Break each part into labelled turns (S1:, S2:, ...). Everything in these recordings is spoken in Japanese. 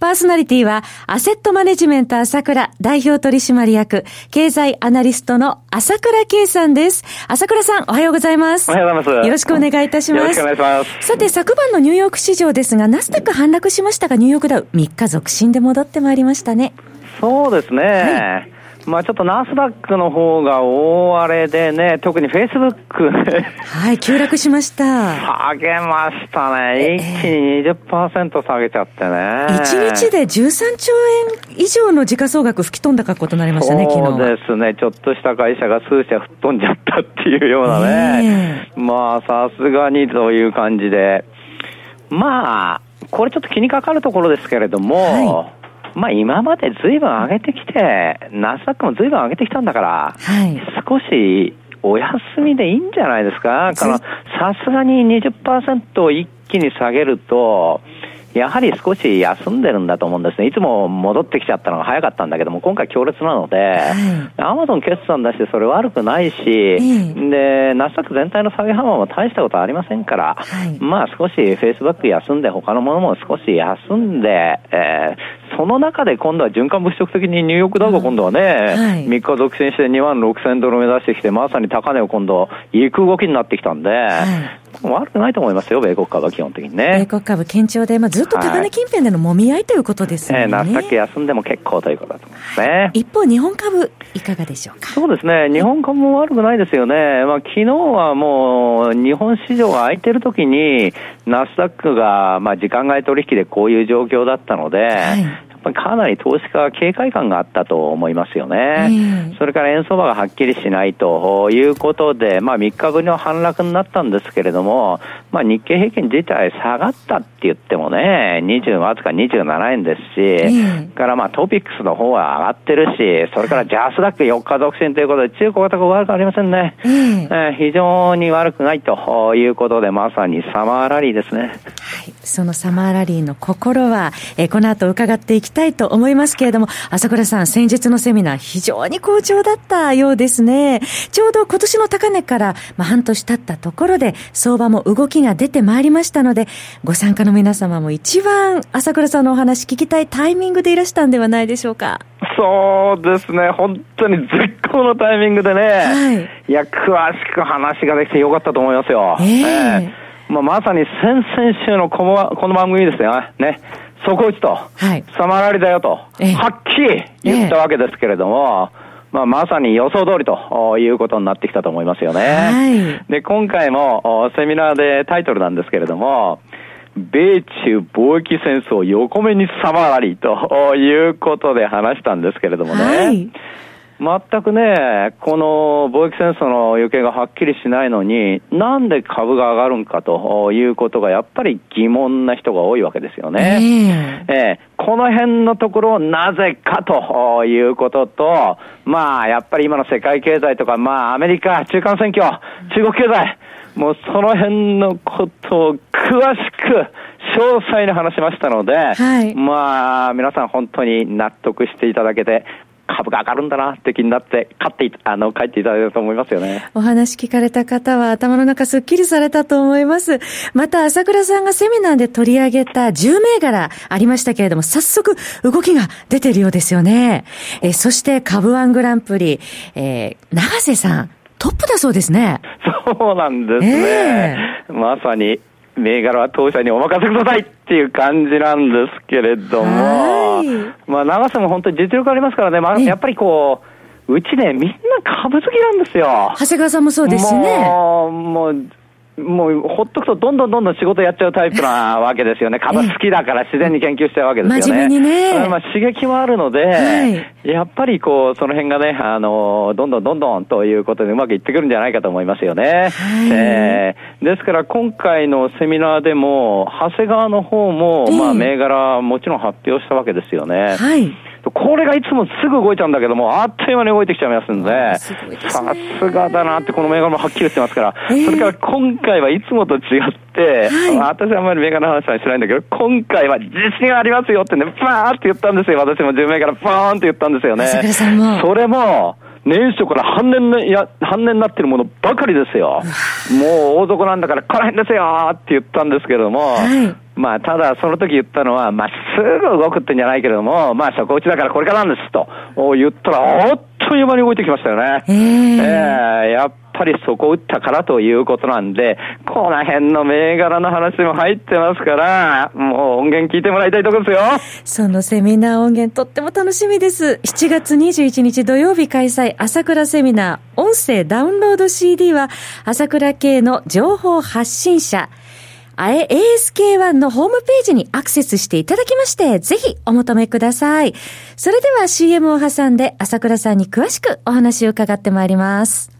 S1: パーソナリティは、アセットマネジメント朝倉代表取締役、経済アナリストの朝倉圭さんです。朝倉さん、おはようございます。
S2: おはようございます。
S1: よろしくお願いいたします。よろ
S2: しくお願いします。
S1: さて、昨晩のニューヨーク市場ですが、ナスダック反落しましたが、ニューヨークダウ3日続伸で戻ってまいりましたね。
S2: そうですね。はいまあちょっとナスダックの方が大荒れでね、特にフェイスブックね。
S1: はい、急落しました。
S2: 下げましたね。一気に20%下げちゃってね。
S1: 1日で13兆円以上の時価総額吹き飛んだ格好となりましたね、
S2: 昨日。そうですね。ちょっとした会社が数社吹っ飛んじゃったっていうようなね。まあさすがにという感じで。まあ、これちょっと気にかかるところですけれども、はいまあ今までずいぶん上げてきて、ナスダックもずいぶん上げてきたんだから、はい、少しお休みでいいんじゃないですか？さすがに20%を一気に下げると、やはり少し休んでるんだと思うんですね。いつも戻ってきちゃったのが早かったんだけども、今回強烈なので、アマゾン決算出してそれ悪くないし、で、ナスダック全体の下げ幅も大したことありませんから、はい、まあ少しフェイスバック休んで、他のものも少し休んで、えー、その中で今度は循環物色的にニューヨークダウが今度はね、はい、3日続伸して2万6000ドル目指してきて、まさに高値を今度、行く動きになってきたんで、はい悪くないと思いますよ、米国株は基本的にね。
S1: 米国株堅調で、まあ、ずっと高値近辺でのもみ合いということですね。
S2: えー、ナスダック休んでも結構ということだと思いますね。
S1: 一方、日本株、いかがでしょうか？
S2: そうですね、日本株も悪くないですよね。まあ、昨日はもう、日本市場が空いてる時に、ナスダックが、まあ、時間外取引でこういう状況だったので、はいかなり投資家は警戒感があったと思いますよね。それから円相場がはっきりしないということで、まあ3日ぶりの反落になったんですけれども、まあ日経平均自体下がったって言ってもね、20、わずか27円ですし、からまあトピックスの方は上がってるし、それからジャスダック4日独身ということで、中小型が悪くありませんね。えー、非常に悪くないということで、まさにサマーラリーですね。はい。
S1: そのサマーラリーの心は、えー、この後伺っていききたいと思いますけれども、朝倉さん、先日のセミナー、非常に好調だったようですね。ちょうど今年の高値から、まあ、半年経ったところで、相場も動きが出てまいりましたので、ご参加の皆様も一番朝倉さんのお話聞きたいタイミングでいらしたんではないでしょうか。
S2: そうですね、本当に絶好のタイミングでね、はい、いや、詳しく話ができてよかったと思いますよ。えー、えー、まあ、まさに先々週のこのこの番組ですよ。ね。そこ打ちと、はい、サマラリだよと、はっきり言ったわけですけれども、まあ、まさに予想通りということになってきたと思いますよね。はい、で、今回もセミナーでタイトルなんですけれども、米中貿易戦争横目にサマラリということで話したんですけれどもね。はい全くね、この貿易戦争の行方がはっきりしないのに、なんで株が上がるんかということが、やっぱり疑問な人が多いわけですよね。えー、えー、この辺のところをなぜかということと、まあ、やっぱり今の世界経済とか、まあ、アメリカ、中間選挙、中国経済、もうその辺のことを詳しく、詳細に話しましたので、はい、まあ、皆さん本当に納得していただけて、株が上がるんだなって気になって、買って、あの、帰っていただけると思いますよね。
S1: お話聞かれた方は頭の中すっきりされたと思います。また、朝倉さんがセミナーで取り上げた10銘柄ありましたけれども、早速動きが出てるようですよね。えそして株ワングランプリ、えー、長瀬さん、トップだそうですね。
S2: そうなんですね。えー、まさに銘柄は当社にお任せくださいっていう感じなんですけれども、まあ、長瀬も本当に実力ありますからね、まあ、やっぱりこう、うちね、みんな株好きなんですよ。
S1: 長谷川さんもそうですね。
S2: もう、もうもうほっとくとどんどんどんどん仕事やっちゃうタイプなわけですよね。株好きだから自然に研究しちゃうわけですよね。
S1: 真面目にね。
S2: まあ刺激もあるので、はい、やっぱりこう、その辺がね、あの、どんどんどんどんということでうまくいってくるんじゃないかと思いますよね。はい、えー、ですから今回のセミナーでも、長谷川の方も、まあ銘柄もちろん発表したわけですよね。はい。これがいつもすぐ動いちゃうんだけども、あっという間に動いてきちゃいますんで、さすがだなって、この銘柄もはっきり言ってますから、えー、それから今回はいつもと違って、はい、私はあんまり銘柄の話はしないんだけど、今回は自信ありますよってね、バーって言ったんですよ。私も10銘柄バーンって言ったんですよね。それも、年初から半年や、半年になってるものばかりですよ。もう大底なんだから、この辺ですよって言ったんですけれども、はいまあ、ただ、その時言ったのは、まあ、すぐ動くってんじゃないけれども、まあ、底打ちだからこれからなんですと言ったら、あっという間に動いてきましたよね。えー、えー、やっぱりそこ打ったからということなんで、この辺の銘柄の話も入ってますから、もう音源聞いてもらいたいところですよ。
S1: そのセミナー音源とっても楽しみです。7月21日土曜日開催、朝倉セミナー、音声ダウンロード CD は、朝倉系の情報発信者、ASK1 のホームページにアクセスしていただきまして、ぜひお求めください。それでは CM を挟んで朝倉さんに詳しくお話を伺ってまいります。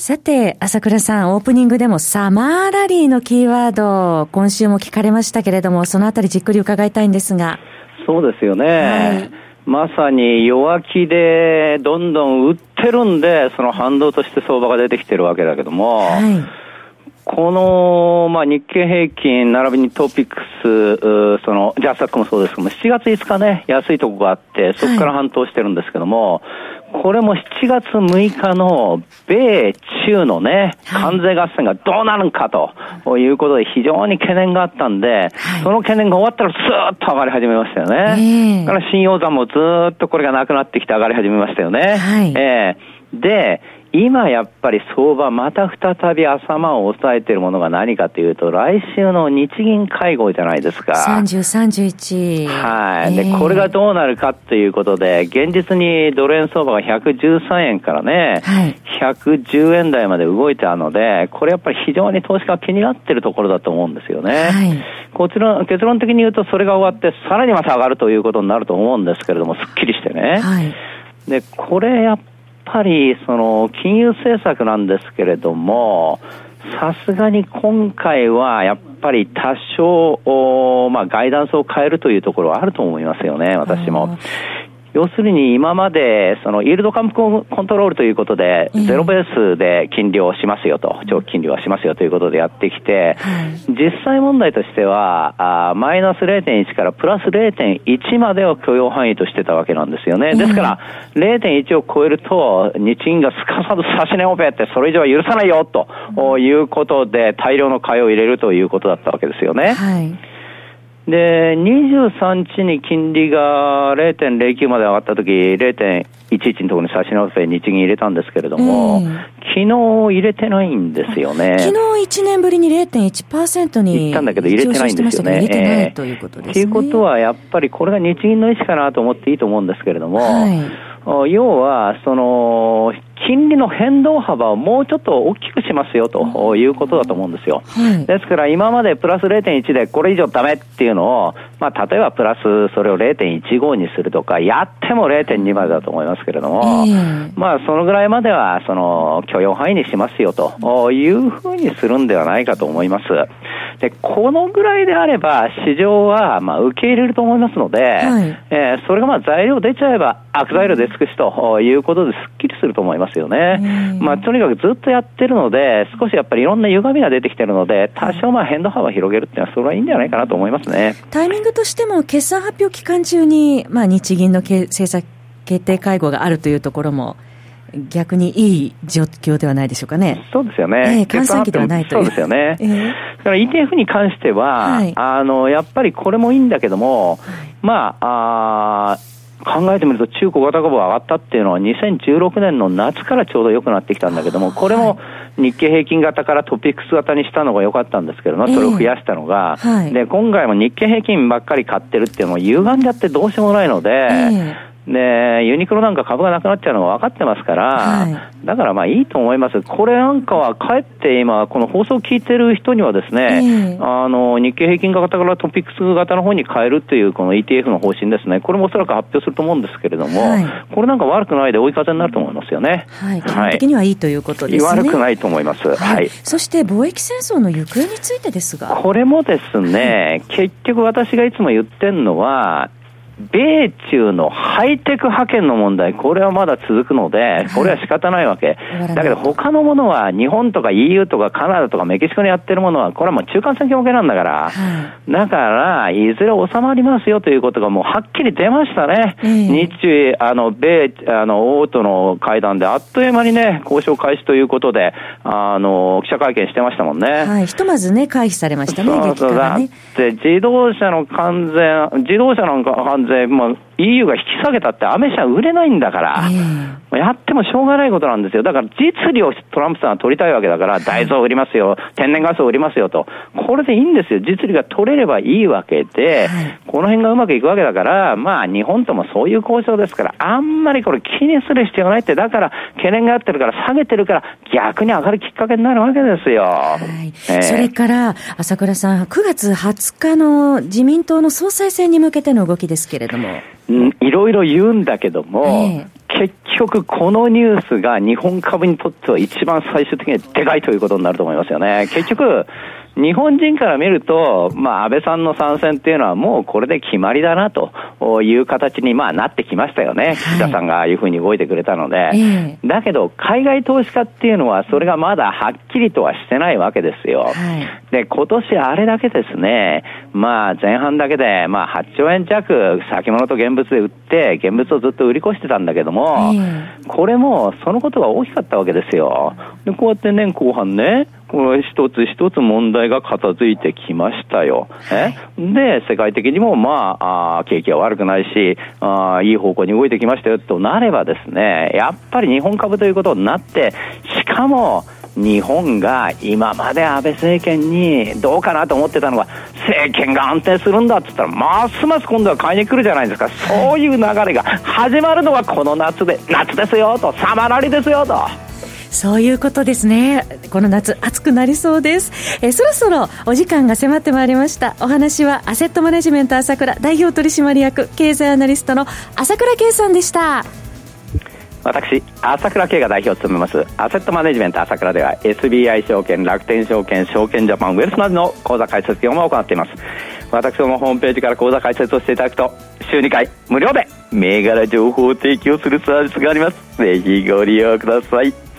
S1: さて、朝倉さん、オープニングでもサマーラリーのキーワード、今週も聞かれましたけれども、そのあたりじっくり伺いたいんですが。
S2: そうですよね。はい、まさに弱気でどんどん売ってるんで、その反動として相場が出てきてるわけだけども、はいこの、まあ、日経平均並びにトピックス、その、ジャスタックもそうですけども、7月5日ね、安いとこがあって、そこから反動してるんですけども、はいこれも7月6日の米中のね、関税合戦がどうなるんかということで非常に懸念があったんで、その懸念が終わったらスーッと上がり始めましたよね。だから新用山もずっとこれがなくなってきて上がり始めましたよね。はい、えー、で、今やっぱり相場また再び朝間を抑えているものが何かというと、来週の日銀会合じゃないですか。
S1: 30、31。
S2: はい。で、これがどうなるかということで、現実にドル円相場が113円からね、はい、110円台まで動いたので、これやっぱり非常に投資家が気になっているところだと思うんですよね。はい、こちら、結論的に言うと、それが終わって、さらにまた上がるということになると思うんですけれども、すっきりしてね。はい、で、これやっぱりその金融政策なんですけれども、さすがに今回はやっぱり多少、まあ、ガイダンスを変えるというところはあると思いますよね、私も。要するに今まで、その、イールドカンプコントロールということで、ゼロベースで金利をしますよと、長期金利はしますよということでやってきて、実際問題としては、あマイナス0.1からプラス0.1までを許容範囲としてたわけなんですよね。ですから、0.1を超えると、日銀がすかさず差し値オペってそれ以上は許さないよということで、大量の買いを入れるということだったわけですよね。はいで、23日に金利が0.09まで上がったとき、0.11のところに差し直せ日銀入れたんですけれども、昨日入れてないんですよね。
S1: 昨日1年ぶりに0.1%に。
S2: いったんだけど入れてないんですよね。
S1: 入れてないということですね。と、
S2: いうことは、やっぱりこれが日銀の意思かなと思っていいと思うんですけれども、はい、要は、その、金利の変動幅をもうちょっと大きくしますよということだと思うんですよ。はい、ですから今までプラス0.1でこれ以上ダメっていうのを、まあ例えばプラスそれを0.15にするとか、やっても0.2までだと思いますけれども、えー、まあそのぐらいまではその許容範囲にしますよというふうにするんではないかと思います。で、このぐらいであれば市場はまあ受け入れると思いますので、はい、えー、それがまあ材料出ちゃえば悪材料出尽くしということですっきりすると思いますよね。まあ、とにかくずっとやってるので、少しやっぱりいろんな歪みが出てきてるので、多少まあ変動幅を広げるっていうのは、それはいいんじゃないかなと思いますね。
S1: タイミングとしても、決算発表期間中に、まあ、日銀の政策決定会合があるというところも、逆にいい状況ではないでしょうかね。
S2: そうですよね。
S1: えー、換算期ではないと
S2: いう。そうですよね。えー、だから ETF に関しては、はい、あの、やっぱりこれもいいんだけども、はいまあ、あ考えてみると中小型株が上がったっていうのは2016年の夏からちょうど良くなってきたんだけども、これも日経平均型からトピックス型にしたのが良かったんですけども、それを増やしたのが、えーはい、で、今回も日経平均ばっかり買ってるっていうのも歪んじゃってどうしようもないので、えーで、ユニクロなんか株がなくなっちゃうのが分かってますから、はい、だからまあいいと思います。これなんかはかえって今、この放送を聞いてる人にはですね、えー、あの、日経平均型からトピックス型の方に変えるっていうこの ETF の方針ですね。これもおそらく発表すると思うんですけれども、はい、これなんか悪くないで追い風になると思いますよね。
S1: はい。基本的にはいいということです
S2: ね。悪くないと思います。はい。
S1: そして貿易戦争の行方についてですが。
S2: これもですね、結局私がいつも言ってるのは、米中のハイテク派遣の問題、これはまだ続くので、これは仕方ないわけ。だけど他のものは日本とか EU とかカナダとかメキシコにやってるものは、これはもう中間選挙向けなんだから、だから、いずれ収まりますよということがもうはっきり出ましたね。日中、あの、米、あの、王との会談であっという間にね、交渉開始ということで、あの、記者会見してましたもんね。
S1: はい、ひとまずね、回避されましたね、そうそう、
S2: だって自動車の完全、自動車なんか完全税、まあ、EU が引き下げたってアメ車売れないんだから、えー、やってもしょうがないことなんですよ。だから実利をトランプさんは取りたいわけだから、大豆を売りますよ、天然ガスを売りますよと。これでいいんですよ。実利が取れればいいわけで、はい、この辺がうまくいくわけだから、まあ日本ともそういう交渉ですから、あんまりこれ気にする必要がないって、だから懸念があってるから下げてるから、逆に上がるきっかけになるわけですよ。はい、
S1: えー、それから、朝倉さん、9月20日の自民党の総裁選に向けての動きですけれども。
S2: いろいろ言うんだけども、えー、結局このニュースが日本株にとっては一番最終的にでかいということになると思いますよね。結局、日本人から見ると、まあ、安倍さんの参戦っていうのはもうこれで決まりだなという形にまあなってきましたよね。岸田さんがああいうふうに動いてくれたので。だけど、海外投資家っていうのはそれがまだはっきりとはしてないわけですよ。で、今年あれだけですね、まあ前半だけでまあ8兆円弱先物と現物で売って、現物をずっと売り越してたんだけども、これもそのことが大きかったわけですよ。で、こうやって年後半ね、これ一つ一つ問題が片付いてきましたよ。え？で、世界的にもまあ、あ景気は悪くないしあ、いい方向に動いてきましたよとなればですね、やっぱり日本株ということになって、しかも、日本が今まで安倍政権にどうかなと思ってたのが政権が安定するんだって言ったらますます今度は買いに来るじゃないですかそういう流れが始まるのがこの夏で夏ですよとサマラリですよと。
S1: そういうことですね。この夏、暑くなりそうです。えそろそろお時間が迫ってまいりました。お話は、アセットマネジメント朝倉代表取締役経済アナリストの朝倉圭さんでした。
S2: 私、朝倉慶が代表を務めます、アセットマネジメント朝倉では、SBI 証券、楽天証券、証券ジャパン、ウェルスなどの口座開設業務を行っています。私どもホームページから口座開設をしていただくと、週2回無料で銘柄情報を提供するサービスがあります。ぜひご利用ください。